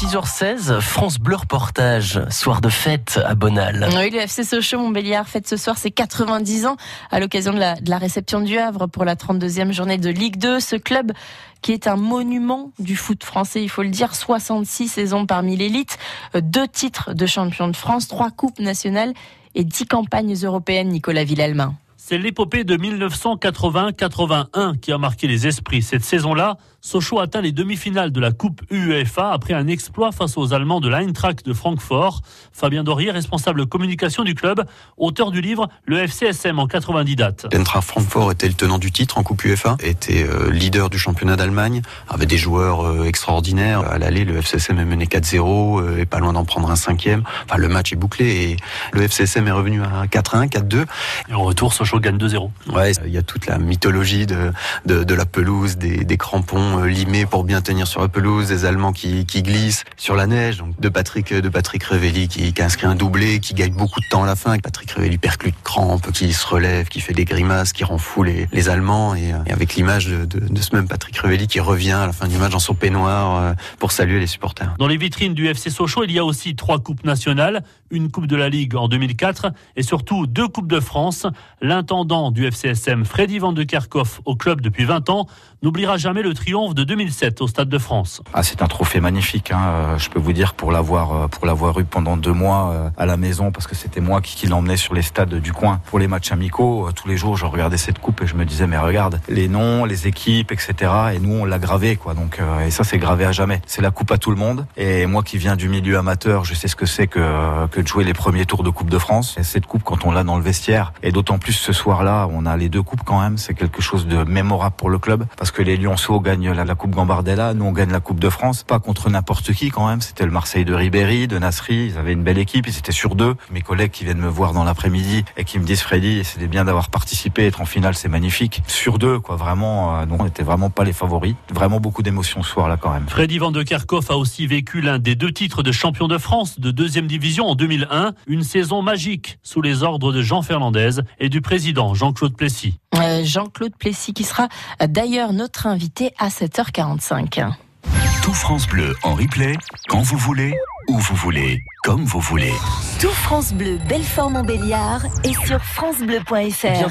6h16, France Bleu reportage, soir de fête à Bonal. Oui, le FC Sochaux Montbéliard fête ce soir ses 90 ans à l'occasion de la, de la réception du Havre pour la 32e journée de Ligue 2. Ce club qui est un monument du foot français, il faut le dire, 66 saisons parmi l'élite, deux titres de champion de France, trois coupes nationales et dix campagnes européennes, Nicolas Villelmain. C'est l'épopée de 1980-81 qui a marqué les esprits. Cette saison-là, Sochaux atteint les demi-finales de la Coupe UEFA après un exploit face aux Allemands de l'Eintracht de Francfort. Fabien Dorier, responsable communication du club, auteur du livre Le FCSM en 90 dates. L'Eintracht Francfort était le tenant du titre en Coupe UEFA, était euh, leader du championnat d'Allemagne, avait des joueurs euh, extraordinaires. À l'aller, le FCSM est mené 4-0 euh, et pas loin d'en prendre un cinquième. Enfin, le match est bouclé et le FCSM est revenu à 4-1, 4-2. Et en retour, Sochaux gagne 2-0. Ouais, il y a toute la mythologie de, de, de la pelouse, des, des crampons limés pour bien tenir sur la pelouse, des Allemands qui, qui glissent sur la neige. Donc de Patrick de Patrick Revelli qui, qui inscrit un doublé, qui gagne beaucoup de temps à la fin. Patrick Revelli percute crampe, qui se relève, qui fait des grimaces, qui rend fou les, les Allemands. Et, et avec l'image de, de, de, ce même Patrick Revelli qui revient à la fin du match dans son peignoir pour saluer les supporters. Dans les vitrines du FC Sochaux, il y a aussi trois coupes nationales, une coupe de la Ligue en 2004 et surtout deux coupes de France. L'intendant du FCSM, Freddy Van de Kerkhoff, au club depuis 20 ans, n'oubliera jamais le triomphe de 2007 au Stade de France. Ah, c'est un trophée magnifique. Hein. Je peux vous dire pour l'avoir pour l'avoir eu pendant deux mois à la maison parce que c'était moi qui, qui l'emmenais sur les stades du coin pour les matchs amicaux. Tous les jours, je regardais cette coupe et je me disais mais regarde les noms, les équipes, etc. Et nous on l'a gravé quoi. Donc et ça c'est gravé à jamais. C'est la coupe à tout le monde. Et moi qui viens du milieu amateur, je sais ce que c'est que que de jouer les premiers tours de Coupe de France. Et cette coupe quand on l'a dans le vestiaire et d'autant plus ce soir-là, on a les deux coupes quand même. C'est quelque chose de mémorable pour le club parce que les Lyonceaux gagnent la, Coupe Gambardella, nous on gagne la Coupe de France, pas contre n'importe qui quand même. C'était le Marseille de Ribéry, de Nasri. Ils avaient une belle équipe, ils étaient sur deux. Mes collègues qui viennent me voir dans l'après-midi et qui me disent Freddy, c'était bien d'avoir participé, être en finale, c'est magnifique. Sur deux, quoi, vraiment. Euh, donc on n'était vraiment pas les favoris. Vraiment beaucoup d'émotions ce soir-là quand même. Freddy Van de Kerkhoff a aussi vécu l'un des deux titres de champion de France de deuxième division en 2001, une saison magique sous les ordres de Jean Fernandez et du président Jean-Claude Plessis. Euh, Jean-Claude Plessis qui sera d'ailleurs notre invité à 7h45. Tout France Bleu en replay, quand vous voulez, où vous voulez, comme vous voulez. Tout France Bleu, Belfort Montbéliard et sur francebleu.fr.